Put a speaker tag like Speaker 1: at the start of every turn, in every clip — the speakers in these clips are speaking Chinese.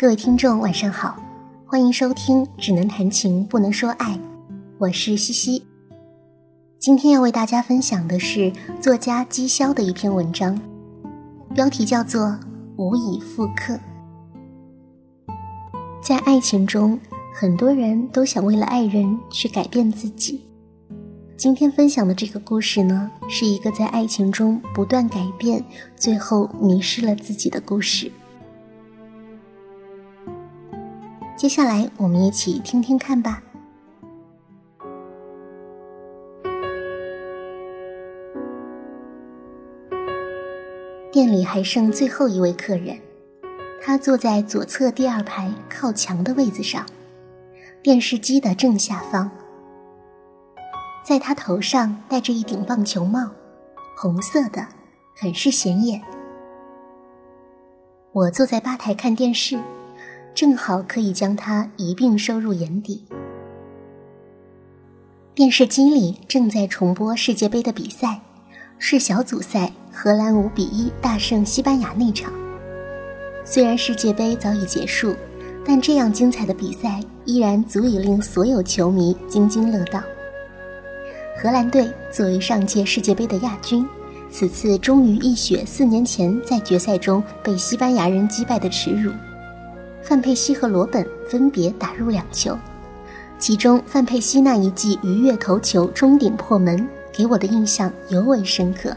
Speaker 1: 各位听众，晚上好，欢迎收听《只能谈情不能说爱》，我是西西。今天要为大家分享的是作家姬潇的一篇文章，标题叫做《无以复刻》。在爱情中，很多人都想为了爱人去改变自己。今天分享的这个故事呢，是一个在爱情中不断改变，最后迷失了自己的故事。接下来，我们一起听听看吧。店里还剩最后一位客人，他坐在左侧第二排靠墙的位子上，电视机的正下方。在他头上戴着一顶棒球帽，红色的，很是显眼。我坐在吧台看电视。正好可以将它一并收入眼底。电视机里正在重播世界杯的比赛，是小组赛，荷兰五比一大胜西班牙那场。虽然世界杯早已结束，但这样精彩的比赛依然足以令所有球迷津津乐道。荷兰队作为上届世界杯的亚军，此次终于一雪四年前在决赛中被西班牙人击败的耻辱。范佩西和罗本分别打入两球，其中范佩西那一记鱼跃头球中顶破门，给我的印象尤为深刻。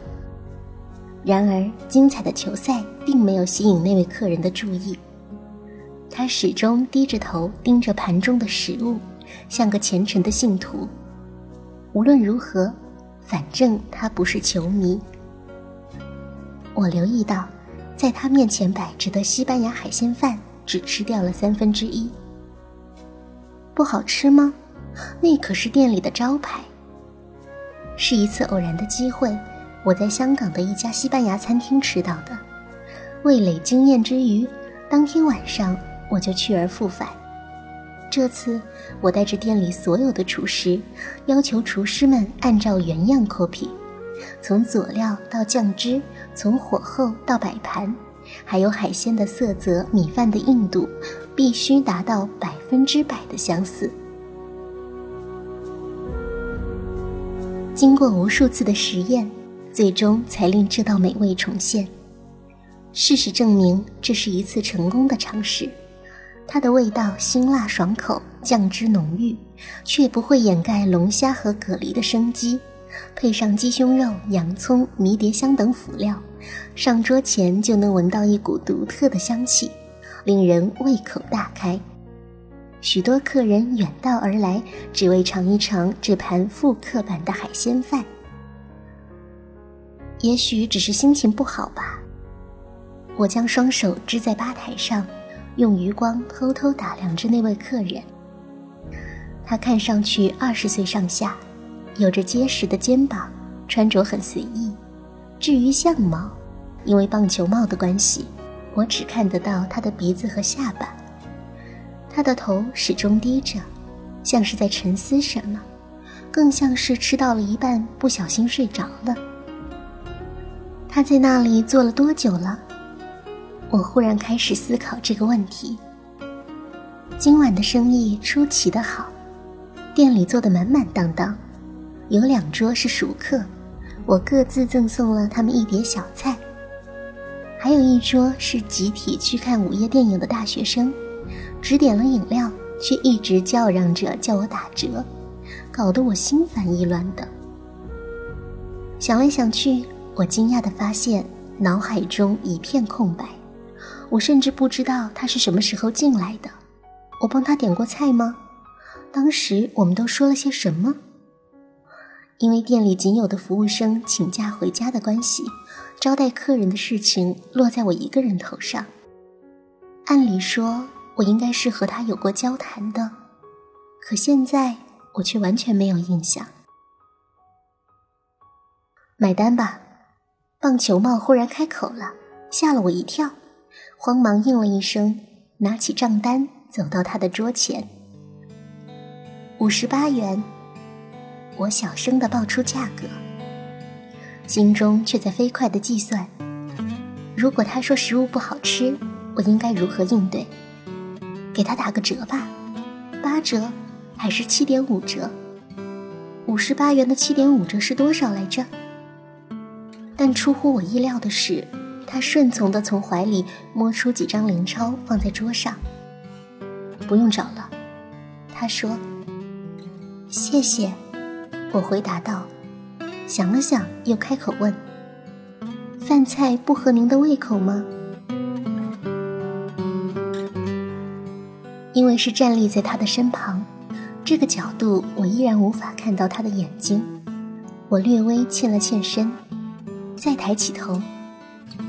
Speaker 1: 然而，精彩的球赛并没有吸引那位客人的注意，他始终低着头盯着盘中的食物，像个虔诚的信徒。无论如何，反正他不是球迷。我留意到，在他面前摆着的西班牙海鲜饭。只吃掉了三分之一，不好吃吗？那可是店里的招牌。是一次偶然的机会，我在香港的一家西班牙餐厅吃到的，味蕾惊艳之余，当天晚上我就去而复返。这次我带着店里所有的厨师，要求厨师们按照原样 copy，从佐料到酱汁，从火候到摆盘。还有海鲜的色泽、米饭的硬度，必须达到百分之百的相似。经过无数次的实验，最终才令这道美味重现。事实证明，这是一次成功的尝试。它的味道辛辣爽口，酱汁浓郁，却不会掩盖龙虾和蛤蜊的生机。配上鸡胸肉、洋葱、迷迭香等辅料。上桌前就能闻到一股独特的香气，令人胃口大开。许多客人远道而来，只为尝一尝这盘复刻版的海鲜饭。也许只是心情不好吧。我将双手支在吧台上，用余光偷偷打量着那位客人。他看上去二十岁上下，有着结实的肩膀，穿着很随意。至于相貌，因为棒球帽的关系，我只看得到他的鼻子和下巴。他的头始终低着，像是在沉思什么，更像是吃到了一半不小心睡着了。他在那里坐了多久了？我忽然开始思考这个问题。今晚的生意出奇的好，店里坐得满满当当，有两桌是熟客。我各自赠送了他们一碟小菜，还有一桌是集体去看午夜电影的大学生，只点了饮料，却一直叫嚷着叫我打折，搞得我心烦意乱的。想来想去，我惊讶地发现脑海中一片空白，我甚至不知道他是什么时候进来的，我帮他点过菜吗？当时我们都说了些什么？因为店里仅有的服务生请假回家的关系，招待客人的事情落在我一个人头上。按理说，我应该是和他有过交谈的，可现在我却完全没有印象。买单吧！棒球帽忽然开口了，吓了我一跳，慌忙应了一声，拿起账单走到他的桌前。五十八元。我小声地报出价格，心中却在飞快地计算：如果他说食物不好吃，我应该如何应对？给他打个折吧，八折还是七点五折？五十八元的七点五折是多少来着？但出乎我意料的是，他顺从地从怀里摸出几张零钞放在桌上。不用找了，他说。谢谢，我回答道。想了想，又开口问：“饭菜不合您的胃口吗？”因为是站立在他的身旁，这个角度我依然无法看到他的眼睛。我略微欠了欠身，再抬起头，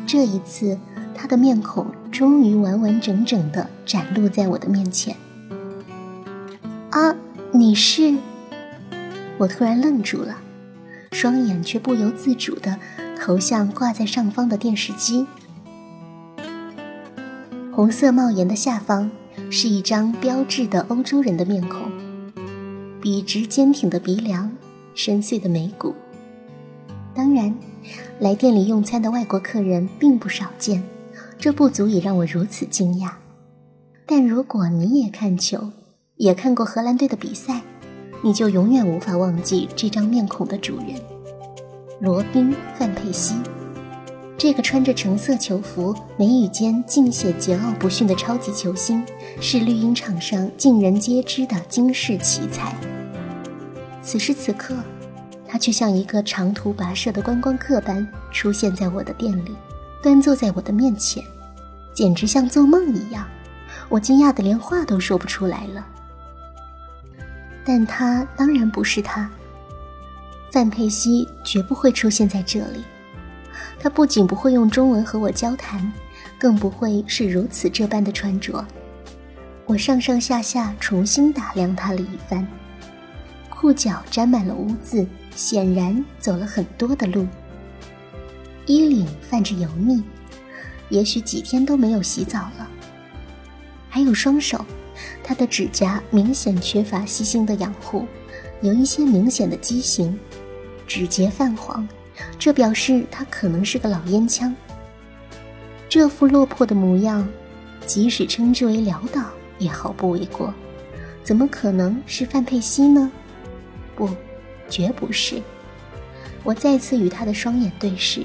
Speaker 1: 这一次他的面孔终于完完整整的展露在我的面前。啊，你是？我突然愣住了，双眼却不由自主地投向挂在上方的电视机。红色帽檐的下方是一张标志的欧洲人的面孔，笔直坚挺的鼻梁，深邃的眉骨。当然，来店里用餐的外国客人并不少见，这不足以让我如此惊讶。但如果你也看球，也看过荷兰队的比赛。你就永远无法忘记这张面孔的主人，罗宾·范佩西，这个穿着橙色球服、眉宇间尽显桀骜不驯的超级球星，是绿茵场上尽人皆知的惊世奇才。此时此刻，他却像一个长途跋涉的观光客般出现在我的店里，端坐在我的面前，简直像做梦一样。我惊讶的连话都说不出来了。但他当然不是他。范佩西绝不会出现在这里。他不仅不会用中文和我交谈，更不会是如此这般的穿着。我上上下下重新打量他了一番，裤脚沾满了污渍，显然走了很多的路。衣领泛着油腻，也许几天都没有洗澡了。还有双手。他的指甲明显缺乏细心的养护，有一些明显的畸形，指节泛黄，这表示他可能是个老烟枪。这副落魄的模样，即使称之为潦倒也毫不为过。怎么可能是范佩西呢？不，绝不是。我再次与他的双眼对视，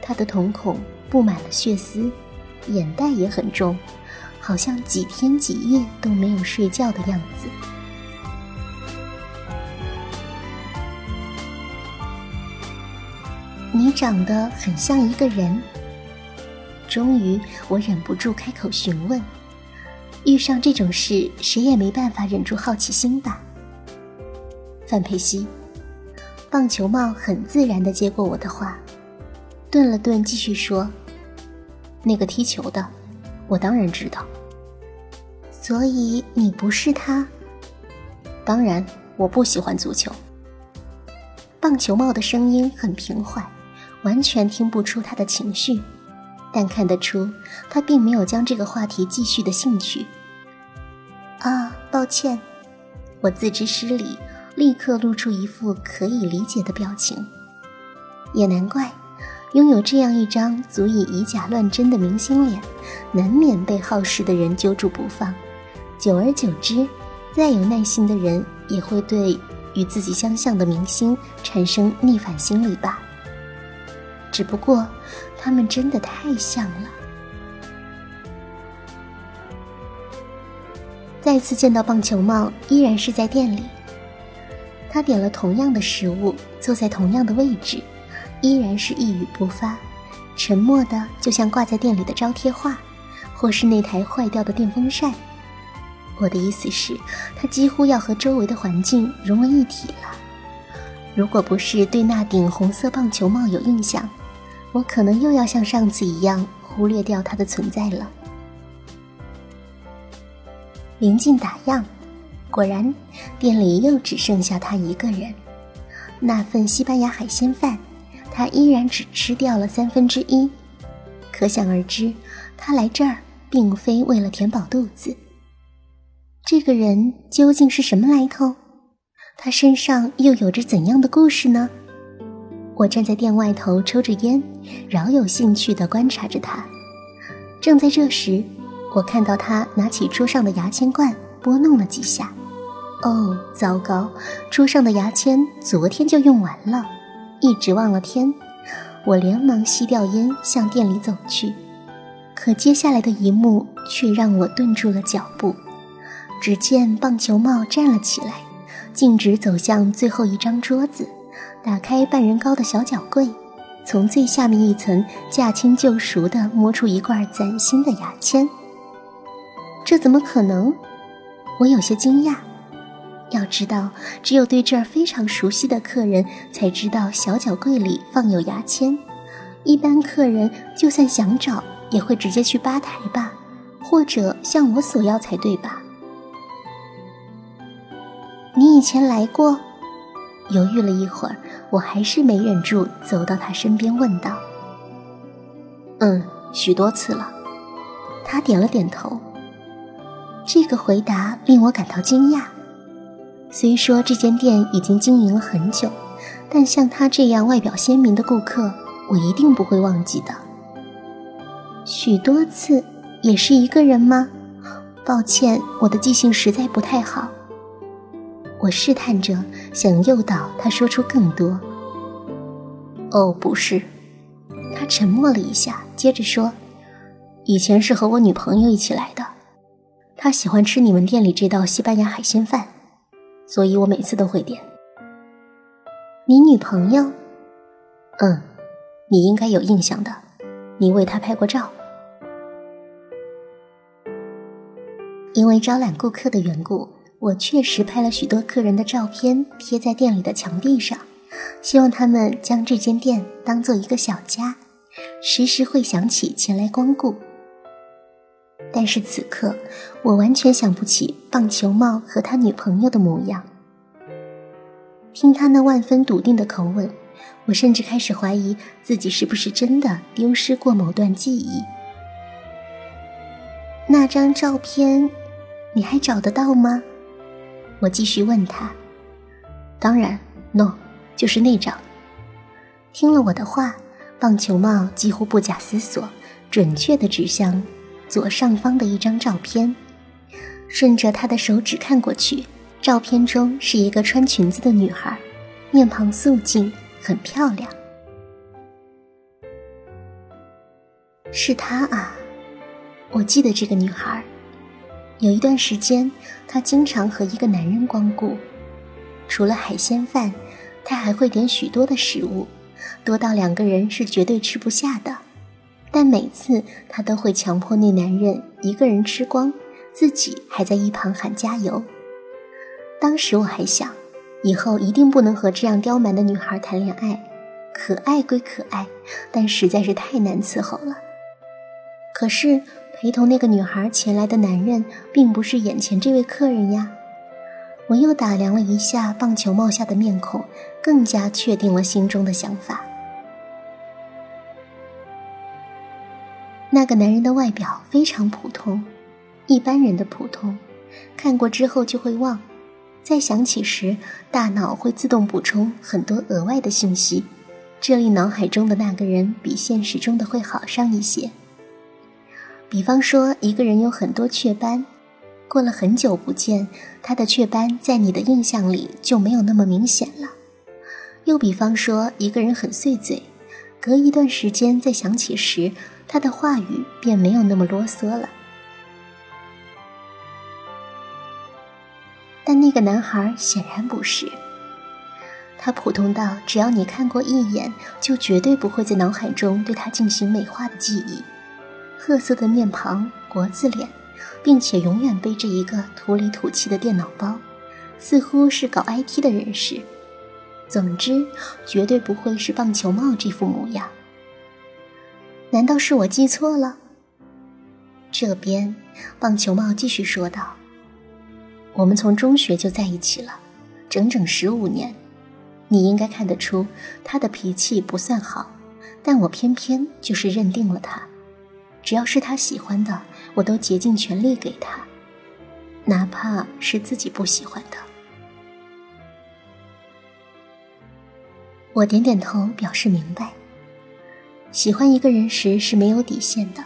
Speaker 1: 他的瞳孔布满了血丝，眼袋也很重。好像几天几夜都没有睡觉的样子。你长得很像一个人。终于，我忍不住开口询问：“遇上这种事，谁也没办法忍住好奇心吧？”范佩西，棒球帽很自然的接过我的话，顿了顿，继续说：“那个踢球的。”我当然知道，所以你不是他。当然，我不喜欢足球。棒球帽的声音很平缓，完全听不出他的情绪，但看得出他并没有将这个话题继续的兴趣。啊，抱歉，我自知失礼，立刻露出一副可以理解的表情。也难怪。拥有这样一张足以以假乱真的明星脸，难免被好事的人揪住不放。久而久之，再有耐心的人也会对与自己相像的明星产生逆反心理吧。只不过，他们真的太像了。再次见到棒球帽，依然是在店里。他点了同样的食物，坐在同样的位置。依然是一语不发，沉默的就像挂在店里的招贴画，或是那台坏掉的电风扇。我的意思是，他几乎要和周围的环境融为一体了。如果不是对那顶红色棒球帽有印象，我可能又要像上次一样忽略掉他的存在了。临近打烊，果然，店里又只剩下他一个人。那份西班牙海鲜饭。他依然只吃掉了三分之一，可想而知，他来这儿并非为了填饱肚子。这个人究竟是什么来头？他身上又有着怎样的故事呢？我站在店外头抽着烟，饶有兴趣地观察着他。正在这时，我看到他拿起桌上的牙签罐，拨弄了几下。哦，糟糕！桌上的牙签昨天就用完了，一直忘了天。我连忙吸掉烟，向店里走去。可接下来的一幕却让我顿住了脚步。只见棒球帽站了起来，径直走向最后一张桌子，打开半人高的小脚柜，从最下面一层驾轻就熟地摸出一罐崭新的牙签。这怎么可能？我有些惊讶。要知道，只有对这儿非常熟悉的客人才知道小脚柜里放有牙签。一般客人就算想找，也会直接去吧台吧，或者向我索要才对吧？你以前来过？犹豫了一会儿，我还是没忍住，走到他身边问道：“嗯，许多次了。”他点了点头。这个回答令我感到惊讶。虽说这间店已经经营了很久，但像他这样外表鲜明的顾客，我一定不会忘记的。许多次，也是一个人吗？抱歉，我的记性实在不太好。我试探着想诱导他说出更多。哦，不是。他沉默了一下，接着说：“以前是和我女朋友一起来的，她喜欢吃你们店里这道西班牙海鲜饭。”所以我每次都会点。你女朋友？嗯，你应该有印象的，你为她拍过照。因为招揽顾客的缘故，我确实拍了许多客人的照片贴在店里的墙壁上，希望他们将这间店当做一个小家，时时会想起前来光顾。但是此刻，我完全想不起棒球帽和他女朋友的模样。听他那万分笃定的口吻，我甚至开始怀疑自己是不是真的丢失过某段记忆。那张照片，你还找得到吗？我继续问他。当然，no，就是那张。听了我的话，棒球帽几乎不假思索，准确地指向。左上方的一张照片，顺着他的手指看过去，照片中是一个穿裙子的女孩，面庞素净，很漂亮。是她啊，我记得这个女孩。有一段时间，她经常和一个男人光顾，除了海鲜饭，她还会点许多的食物，多到两个人是绝对吃不下的。但每次他都会强迫那男人一个人吃光，自己还在一旁喊加油。当时我还想，以后一定不能和这样刁蛮的女孩谈恋爱。可爱归可爱，但实在是太难伺候了。可是陪同那个女孩前来的男人，并不是眼前这位客人呀。我又打量了一下棒球帽下的面孔，更加确定了心中的想法。那个男人的外表非常普通，一般人的普通，看过之后就会忘，再想起时，大脑会自动补充很多额外的信息，这里脑海中的那个人比现实中的会好上一些。比方说，一个人有很多雀斑，过了很久不见，他的雀斑在你的印象里就没有那么明显了。又比方说，一个人很碎嘴，隔一段时间再想起时。他的话语便没有那么啰嗦了，但那个男孩显然不是。他普通到只要你看过一眼，就绝对不会在脑海中对他进行美化的记忆。褐色的面庞，国字脸，并且永远背着一个土里土气的电脑包，似乎是搞 IT 的人士。总之，绝对不会是棒球帽这副模样。难道是我记错了？这边，棒球帽继续说道：“我们从中学就在一起了，整整十五年。你应该看得出他的脾气不算好，但我偏偏就是认定了他。只要是他喜欢的，我都竭尽全力给他，哪怕是自己不喜欢的。”我点点头，表示明白。喜欢一个人时是没有底线的，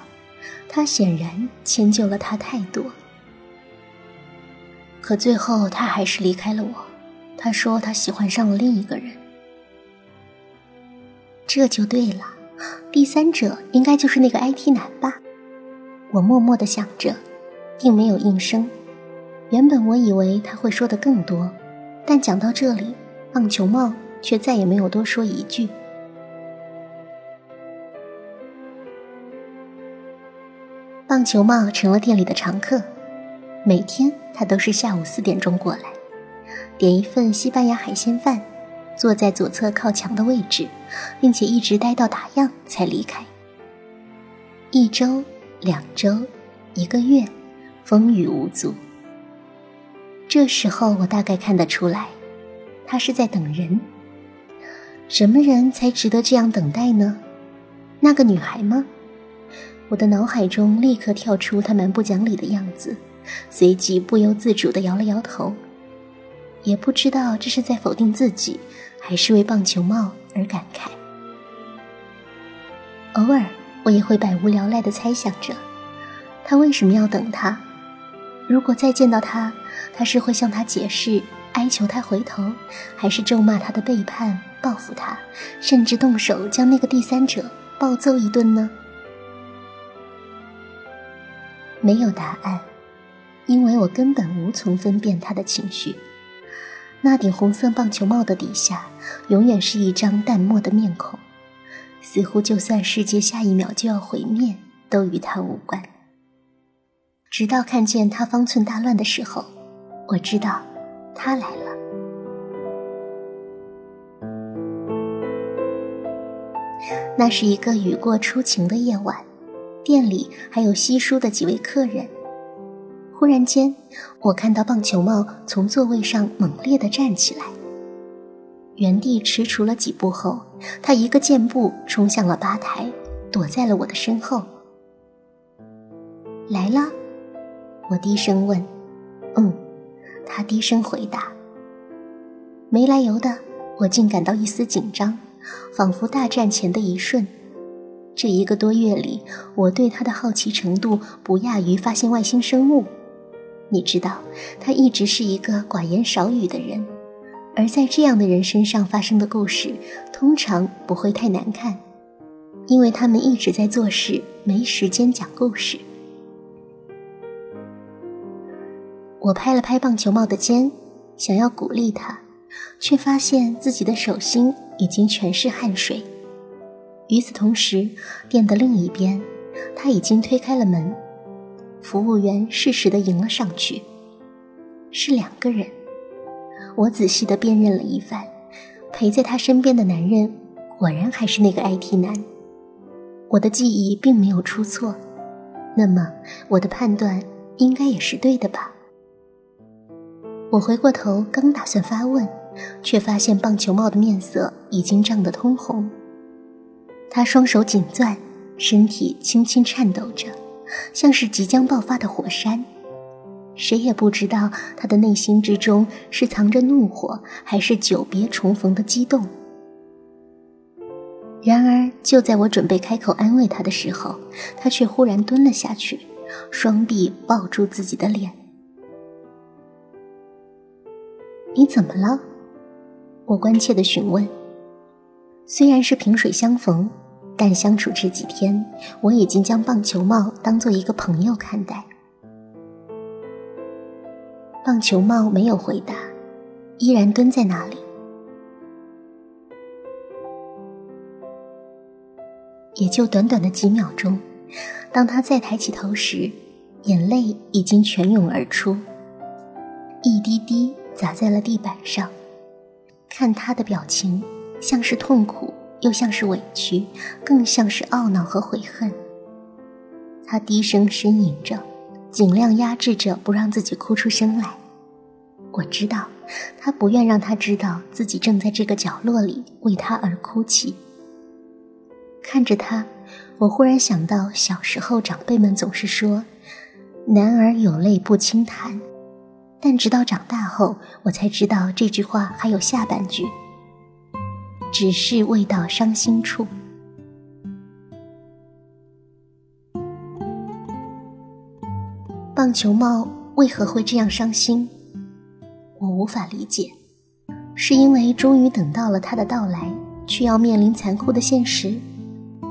Speaker 1: 他显然迁就了他太多。可最后，他还是离开了我。他说他喜欢上了另一个人。这就对了，第三者应该就是那个 IT 男吧？我默默的想着，并没有应声。原本我以为他会说的更多，但讲到这里，棒球帽却再也没有多说一句。棒球帽成了店里的常客，每天他都是下午四点钟过来，点一份西班牙海鲜饭，坐在左侧靠墙的位置，并且一直待到打烊才离开。一周、两周、一个月，风雨无阻。这时候我大概看得出来，他是在等人。什么人才值得这样等待呢？那个女孩吗？我的脑海中立刻跳出他蛮不讲理的样子，随即不由自主地摇了摇头，也不知道这是在否定自己，还是为棒球帽而感慨。偶尔，我也会百无聊赖地猜想着，他为什么要等他？如果再见到他，他是会向他解释，哀求他回头，还是咒骂他的背叛，报复他，甚至动手将那个第三者暴揍一顿呢？没有答案，因为我根本无从分辨他的情绪。那顶红色棒球帽的底下，永远是一张淡漠的面孔，似乎就算世界下一秒就要毁灭，都与他无关。直到看见他方寸大乱的时候，我知道他来了。那是一个雨过初晴的夜晚。店里还有稀疏的几位客人。忽然间，我看到棒球帽从座位上猛烈地站起来，原地踟蹰了几步后，他一个箭步冲向了吧台，躲在了我的身后。来了，我低声问：“嗯。”他低声回答。没来由的，我竟感到一丝紧张，仿佛大战前的一瞬。这一个多月里，我对他的好奇程度不亚于发现外星生物。你知道，他一直是一个寡言少语的人，而在这样的人身上发生的故事，通常不会太难看，因为他们一直在做事，没时间讲故事。我拍了拍棒球帽的肩，想要鼓励他，却发现自己的手心已经全是汗水。与此同时，店的另一边，他已经推开了门，服务员适时的迎了上去。是两个人，我仔细的辨认了一番，陪在他身边的男人果然还是那个 IT 男。我的记忆并没有出错，那么我的判断应该也是对的吧？我回过头，刚打算发问，却发现棒球帽的面色已经涨得通红。他双手紧攥，身体轻轻颤抖着，像是即将爆发的火山。谁也不知道他的内心之中是藏着怒火，还是久别重逢的激动。然而，就在我准备开口安慰他的时候，他却忽然蹲了下去，双臂抱住自己的脸。“你怎么了？”我关切地询问。虽然是萍水相逢。但相处这几天，我已经将棒球帽当做一个朋友看待。棒球帽没有回答，依然蹲在那里。也就短短的几秒钟，当他再抬起头时，眼泪已经全涌而出，一滴滴砸在了地板上。看他的表情，像是痛苦。又像是委屈，更像是懊恼和悔恨。他低声呻吟着，尽量压制着不让自己哭出声来。我知道，他不愿让他知道自己正在这个角落里为他而哭泣。看着他，我忽然想到小时候长辈们总是说“男儿有泪不轻弹”，但直到长大后，我才知道这句话还有下半句。只是未到伤心处。棒球帽为何会这样伤心？我无法理解，是因为终于等到了他的到来，却要面临残酷的现实，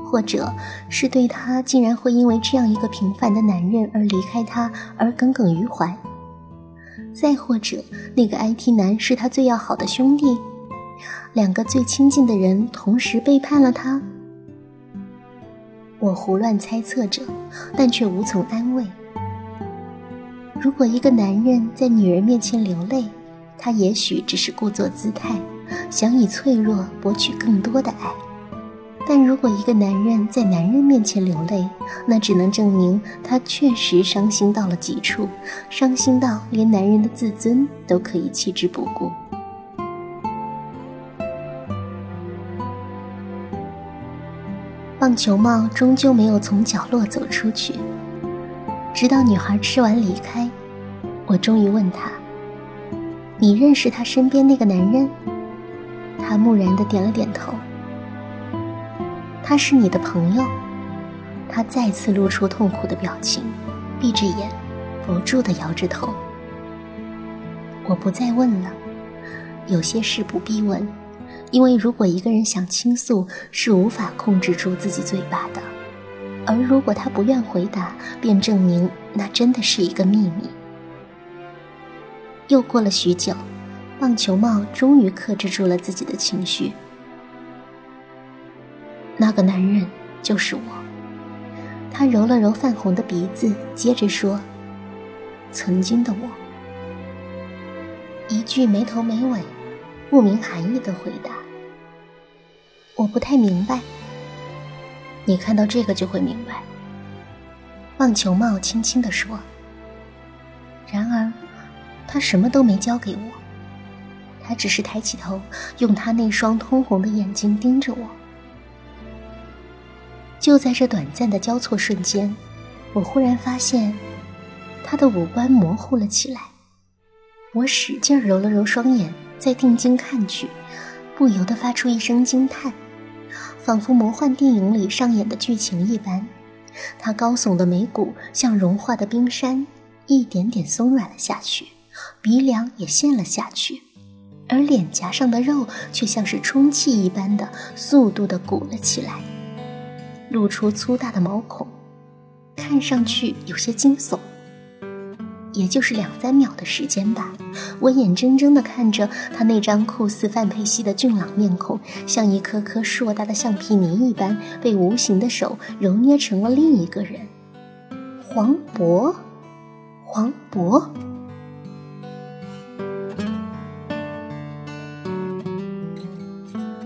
Speaker 1: 或者是对他竟然会因为这样一个平凡的男人而离开他而耿耿于怀？再或者，那个 IT 男是他最要好的兄弟，两个最亲近的人同时背叛了他。我胡乱猜测着，但却无从安慰。如果一个男人在女人面前流泪，他也许只是故作姿态，想以脆弱博取更多的爱；但如果一个男人在男人面前流泪，那只能证明他确实伤心到了极处，伤心到连男人的自尊都可以弃之不顾。棒球帽终究没有从角落走出去，直到女孩吃完离开，我终于问他：“你认识他身边那个男人？”他木然的点了点头。他是你的朋友？他再次露出痛苦的表情，闭着眼，不住的摇着头。我不再问了，有些事不必问。因为如果一个人想倾诉，是无法控制住自己嘴巴的；而如果他不愿回答，便证明那真的是一个秘密。又过了许久，棒球帽终于克制住了自己的情绪。那个男人就是我。他揉了揉泛红的鼻子，接着说：“曾经的我。”一句没头没尾。不明含义的回答，我不太明白。你看到这个就会明白。棒球帽轻轻地说。然而，他什么都没交给我，他只是抬起头，用他那双通红的眼睛盯着我。就在这短暂的交错瞬间，我忽然发现，他的五官模糊了起来。我使劲揉了揉双眼。再定睛看去，不由得发出一声惊叹，仿佛魔幻电影里上演的剧情一般。他高耸的眉骨像融化的冰山，一点点松软了下去，鼻梁也陷了下去，而脸颊上的肉却像是充气一般的速度的鼓了起来，露出粗大的毛孔，看上去有些惊悚。也就是两三秒的时间吧，我眼睁睁地看着他那张酷似范佩西的俊朗面孔，像一颗颗硕大的橡皮泥一般，被无形的手揉捏成了另一个人——黄渤。黄渤。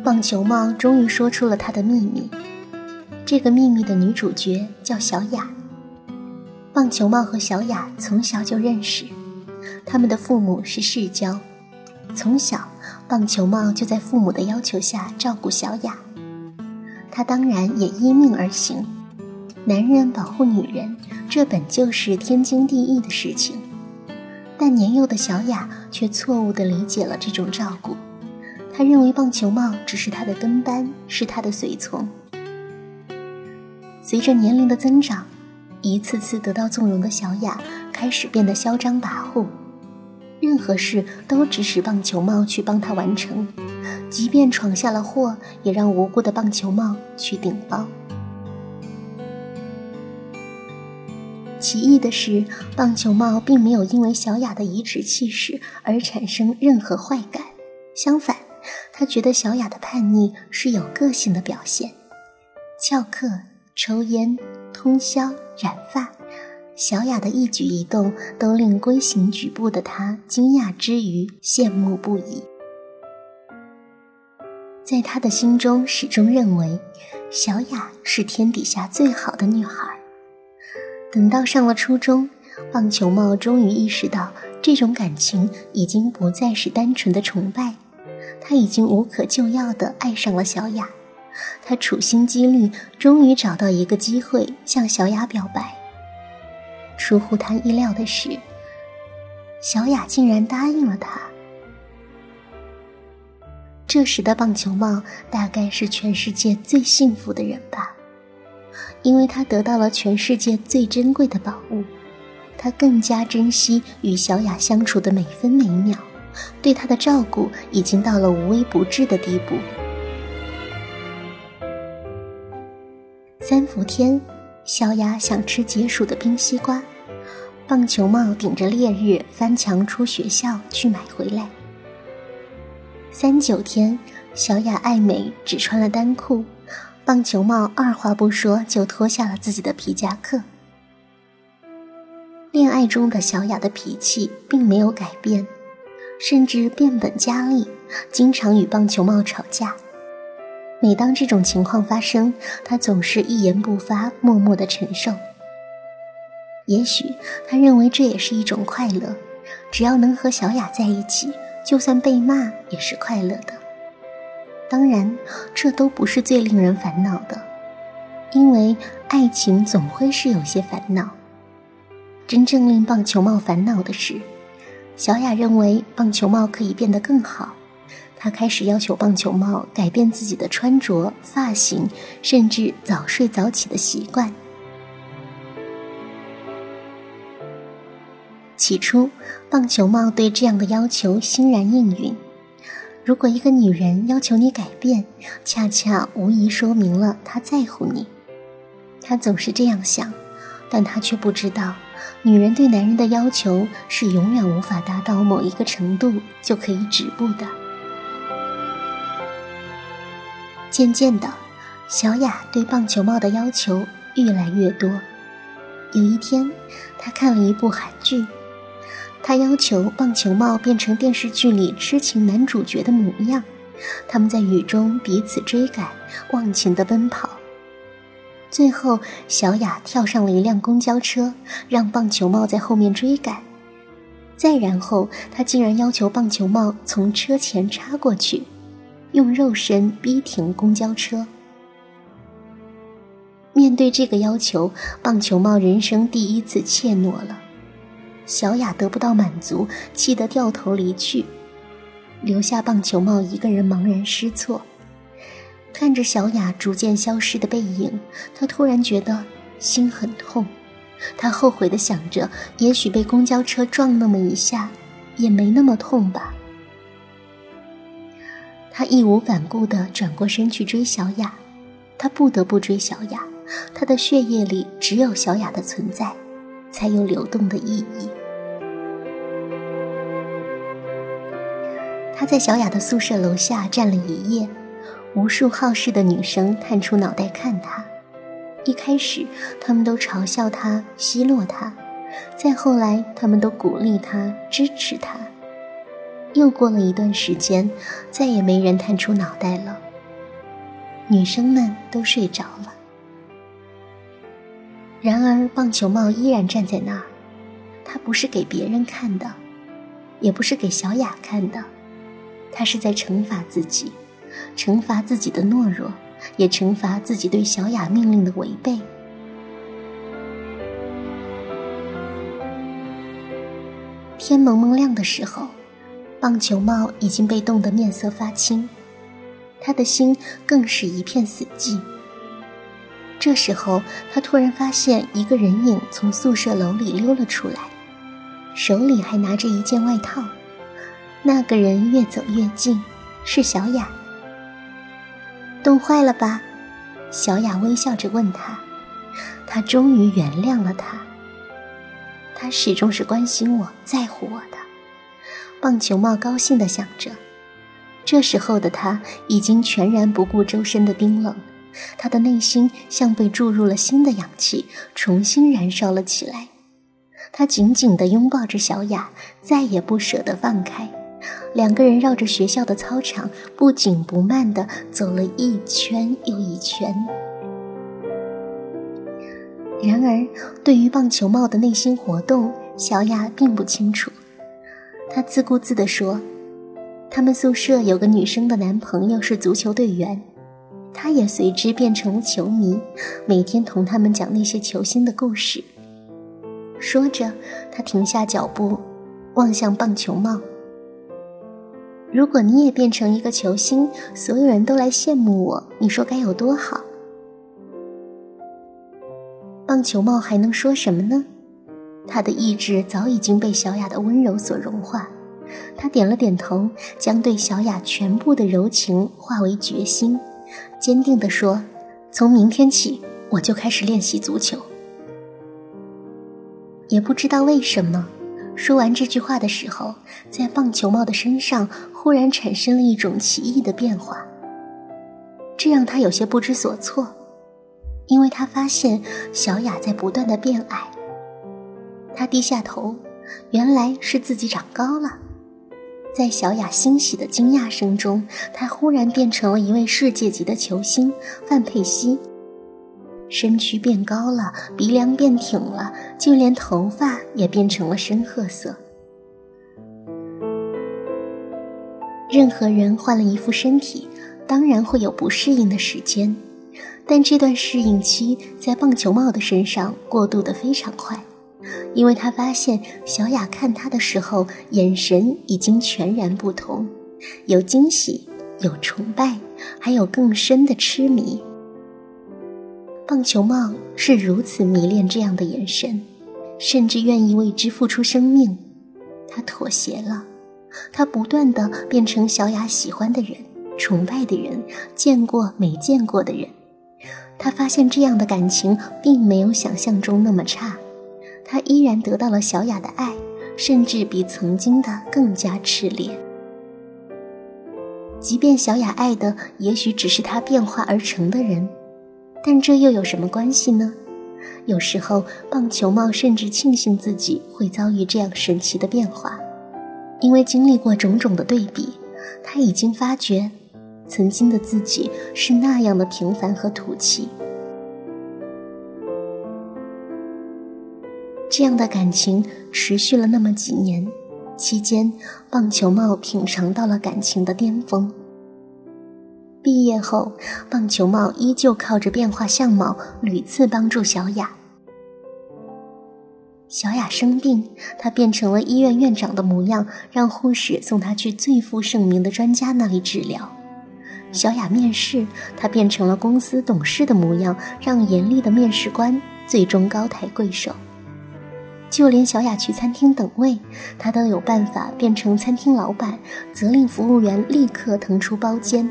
Speaker 1: 棒球帽终于说出了他的秘密，这个秘密的女主角叫小雅。棒球帽和小雅从小就认识，他们的父母是世交。从小，棒球帽就在父母的要求下照顾小雅，他当然也依命而行。男人保护女人，这本就是天经地义的事情。但年幼的小雅却错误地理解了这种照顾，她认为棒球帽只是她的跟班，是她的随从。随着年龄的增长。一次次得到纵容的小雅开始变得嚣张跋扈，任何事都指使棒球帽去帮她完成，即便闯下了祸，也让无辜的棒球帽去顶包。奇异的是，棒球帽并没有因为小雅的颐指气使而产生任何坏感，相反，他觉得小雅的叛逆是有个性的表现，翘课、抽烟、通宵。染发，小雅的一举一动都令规行矩步的他惊讶之余羡慕不已。在他的心中，始终认为小雅是天底下最好的女孩。等到上了初中，棒球帽终于意识到，这种感情已经不再是单纯的崇拜，他已经无可救药地爱上了小雅。他处心积虑，终于找到一个机会向小雅表白。出乎他意料的是，小雅竟然答应了他。这时的棒球帽大概是全世界最幸福的人吧，因为他得到了全世界最珍贵的宝物，他更加珍惜与小雅相处的每分每秒，对她的照顾已经到了无微不至的地步。伏天，小雅想吃解暑的冰西瓜，棒球帽顶着烈日翻墙出学校去买回来。三九天，小雅爱美只穿了单裤，棒球帽二话不说就脱下了自己的皮夹克。恋爱中的小雅的脾气并没有改变，甚至变本加厉，经常与棒球帽吵架。每当这种情况发生，他总是一言不发，默默的承受。也许他认为这也是一种快乐，只要能和小雅在一起，就算被骂也是快乐的。当然，这都不是最令人烦恼的，因为爱情总会是有些烦恼。真正令棒球帽烦恼的是，小雅认为棒球帽可以变得更好。他开始要求棒球帽改变自己的穿着、发型，甚至早睡早起的习惯。起初，棒球帽对这样的要求欣然应允。如果一个女人要求你改变，恰恰无疑说明了她在乎你。他总是这样想，但他却不知道，女人对男人的要求是永远无法达到某一个程度就可以止步的。渐渐的，小雅对棒球帽的要求越来越多。有一天，她看了一部韩剧，她要求棒球帽变成电视剧里痴情男主角的模样，他们在雨中彼此追赶，忘情的奔跑。最后，小雅跳上了一辆公交车，让棒球帽在后面追赶。再然后，她竟然要求棒球帽从车前插过去。用肉身逼停公交车。面对这个要求，棒球帽人生第一次怯懦了。小雅得不到满足，气得掉头离去，留下棒球帽一个人茫然失措。看着小雅逐渐消失的背影，他突然觉得心很痛。他后悔的想着，也许被公交车撞那么一下，也没那么痛吧。他义无反顾地转过身去追小雅，他不得不追小雅，他的血液里只有小雅的存在，才有流动的意义。他在小雅的宿舍楼下站了一夜，无数好事的女生探出脑袋看他，一开始他们都嘲笑他、奚落他，再后来他们都鼓励他、支持他。又过了一段时间，再也没人探出脑袋了。女生们都睡着了。然而，棒球帽依然站在那儿。他不是给别人看的，也不是给小雅看的，他是在惩罚自己，惩罚自己的懦弱，也惩罚自己对小雅命令的违背。天蒙蒙亮的时候。棒球帽已经被冻得面色发青，他的心更是一片死寂。这时候，他突然发现一个人影从宿舍楼里溜了出来，手里还拿着一件外套。那个人越走越近，是小雅。冻坏了吧？小雅微笑着问他。他终于原谅了他。他始终是关心我在乎我的。棒球帽高兴地想着，这时候的他已经全然不顾周身的冰冷，他的内心像被注入了新的氧气，重新燃烧了起来。他紧紧地拥抱着小雅，再也不舍得放开。两个人绕着学校的操场，不紧不慢地走了一圈又一圈。然而，对于棒球帽的内心活动，小雅并不清楚。他自顾自地说：“他们宿舍有个女生的男朋友是足球队员，他也随之变成了球迷，每天同他们讲那些球星的故事。”说着，他停下脚步，望向棒球帽。“如果你也变成一个球星，所有人都来羡慕我，你说该有多好？”棒球帽还能说什么呢？他的意志早已经被小雅的温柔所融化。他点了点头，将对小雅全部的柔情化为决心，坚定地说：“从明天起，我就开始练习足球。”也不知道为什么，说完这句话的时候，在棒球帽的身上忽然产生了一种奇异的变化，这让他有些不知所措，因为他发现小雅在不断的变矮。他低下头，原来是自己长高了。在小雅欣喜的惊讶声中，他忽然变成了一位世界级的球星范佩西。身躯变高了，鼻梁变挺了，就连头发也变成了深褐色。任何人换了一副身体，当然会有不适应的时间，但这段适应期在棒球帽的身上过渡的非常快，因为他发现小雅看他的时候，眼神已经全然不同，有惊喜，有崇拜，还有更深的痴迷。棒球帽是如此迷恋这样的眼神，甚至愿意为之付出生命。他妥协了，他不断的变成小雅喜欢的人、崇拜的人、见过没见过的人。他发现这样的感情并没有想象中那么差，他依然得到了小雅的爱，甚至比曾经的更加炽烈。即便小雅爱的也许只是他变化而成的人。但这又有什么关系呢？有时候，棒球帽甚至庆幸自己会遭遇这样神奇的变化，因为经历过种种的对比，他已经发觉，曾经的自己是那样的平凡和土气。这样的感情持续了那么几年，期间，棒球帽品尝到了感情的巅峰。毕业后，棒球帽依旧靠着变化相貌屡次帮助小雅。小雅生病，他变成了医院院长的模样，让护士送他去最负盛名的专家那里治疗。小雅面试，他变成了公司董事的模样，让严厉的面试官最终高抬贵手。就连小雅去餐厅等位，他都有办法变成餐厅老板，责令服务员立刻腾出包间。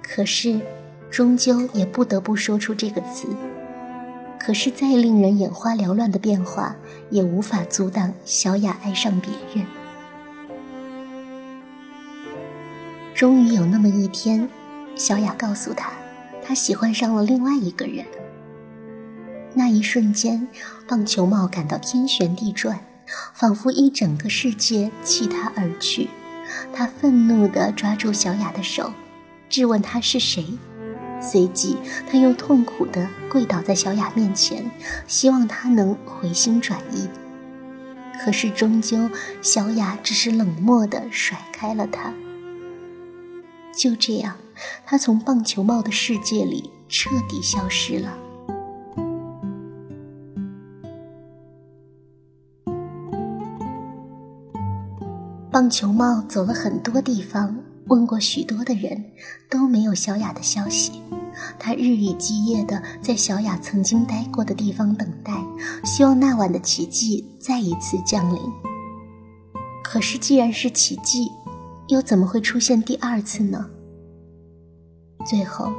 Speaker 1: 可是，终究也不得不说出这个词。可是，再令人眼花缭乱的变化，也无法阻挡小雅爱上别人。终于有那么一天，小雅告诉他，他喜欢上了另外一个人。那一瞬间，棒球帽感到天旋地转，仿佛一整个世界弃他而去。他愤怒地抓住小雅的手。质问他是谁，随即他又痛苦地跪倒在小雅面前，希望她能回心转意。可是终究，小雅只是冷漠地甩开了他。就这样，他从棒球帽的世界里彻底消失了。棒球帽走了很多地方。问过许多的人，都没有小雅的消息。他日以继夜地在小雅曾经待过的地方等待，希望那晚的奇迹再一次降临。可是，既然是奇迹，又怎么会出现第二次呢？最后，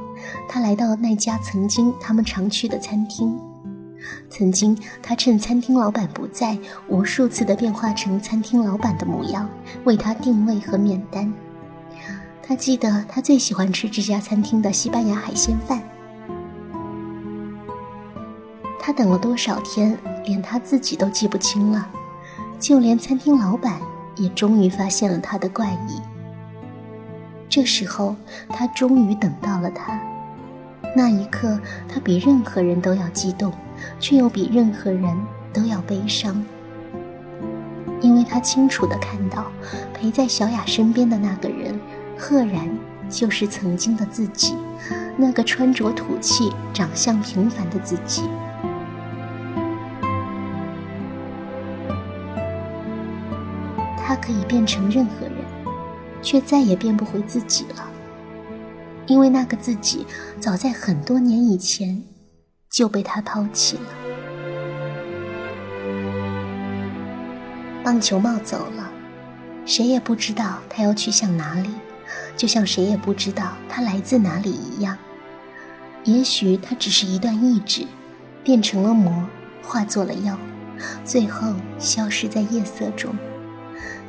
Speaker 1: 他来到那家曾经他们常去的餐厅。曾经，他趁餐厅老板不在，无数次地变化成餐厅老板的模样，为他定位和免单。他记得他最喜欢吃这家餐厅的西班牙海鲜饭。他等了多少天，连他自己都记不清了，就连餐厅老板也终于发现了他的怪异。这时候，他终于等到了他。那一刻，他比任何人都要激动，却又比任何人都要悲伤，因为他清楚地看到，陪在小雅身边的那个人。赫然就是曾经的自己，那个穿着土气、长相平凡的自己。他可以变成任何人，却再也变不回自己了。因为那个自己早在很多年以前就被他抛弃了。棒球帽走了，谁也不知道他要去向哪里，就像谁也不知道他来自哪里一样。也许他只是一段意志，变成了魔，化作了妖，最后消失在夜色中。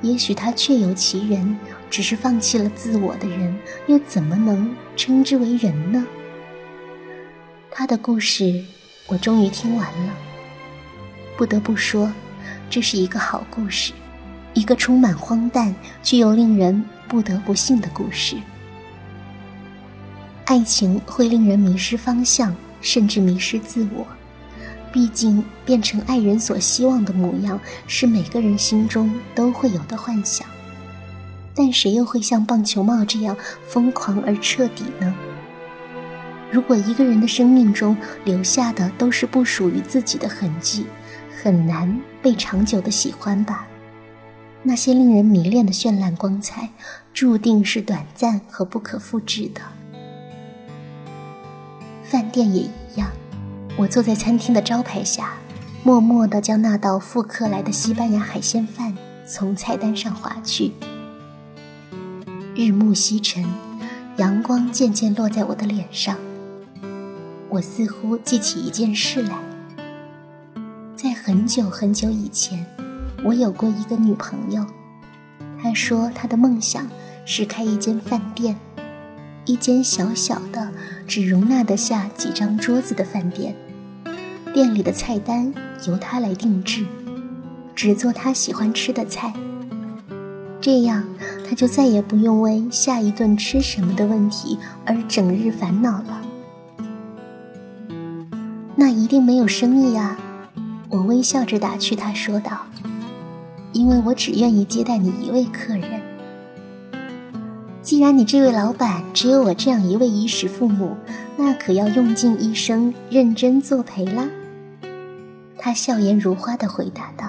Speaker 1: 也许他确有其人，只是放弃了自我的人，又怎么能称之为人呢？他的故事，我终于听完了。不得不说，这是一个好故事，一个充满荒诞却又令人不得不信的故事。爱情会令人迷失方向，甚至迷失自我。毕竟，变成爱人所希望的模样，是每个人心中都会有的幻想。但谁又会像棒球帽这样疯狂而彻底呢？如果一个人的生命中留下的都是不属于自己的痕迹，很难被长久的喜欢吧？那些令人迷恋的绚烂光彩，注定是短暂和不可复制的。饭店也一样。我坐在餐厅的招牌下，默默地将那道复刻来的西班牙海鲜饭从菜单上划去。日暮西沉，阳光渐渐落在我的脸上。我似乎记起一件事来，在很久很久以前，我有过一个女朋友。她说她的梦想是开一间饭店，一间小小的、只容纳得下几张桌子的饭店。店里的菜单由她来定制，只做她喜欢吃的菜。这样，他就再也不用为下一顿吃什么的问题而整日烦恼了。那一定没有生意啊！我微笑着打趣他说道：“因为我只愿意接待你一位客人。既然你这位老板只有我这样一位衣食父母，那可要用尽一生认真作陪啦。”他笑颜如花的回答道：“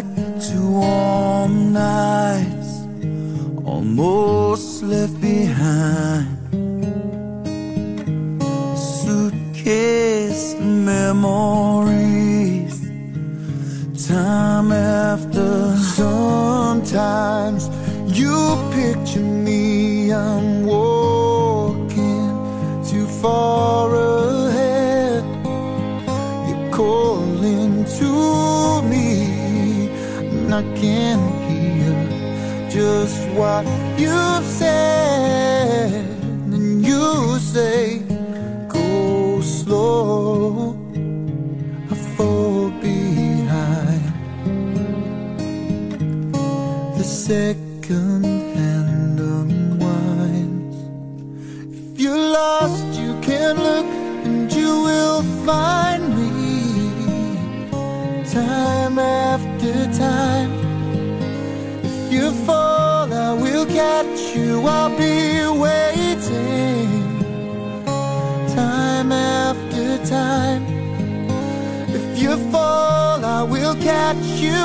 Speaker 1: nights, almost left behind. Suitcase memories, time after. Sometimes you picture me, I'm just what you've said. And you say, Go slow, I fall behind. The second hand unwinds. If you're lost, you can look and you will find me. Time after time you fall, I will catch you. I'll be waiting time after time. If you fall, I will catch you.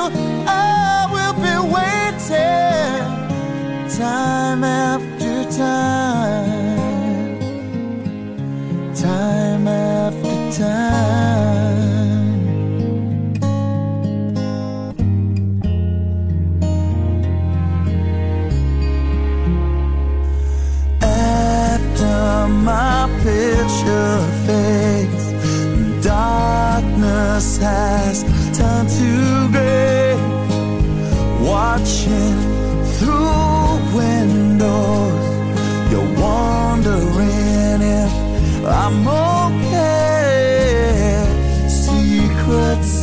Speaker 1: I will be waiting time after time. Time after time. Your face, and darkness has turned to gray. Watching through windows. You're wondering if I'm okay. Secrets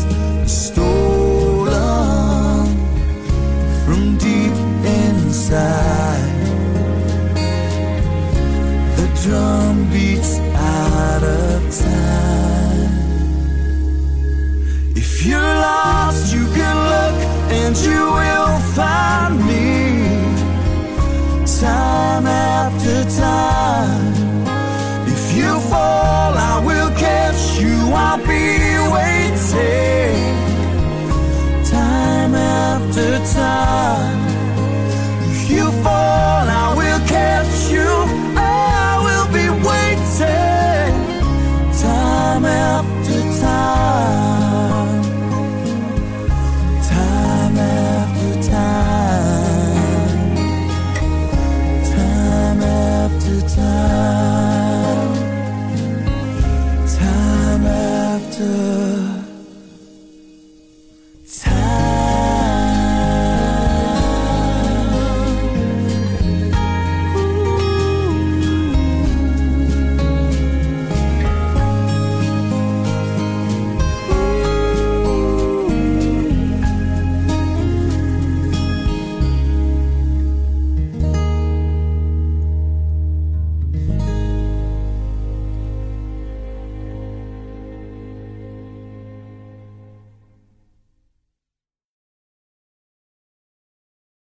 Speaker 1: stolen from deep inside.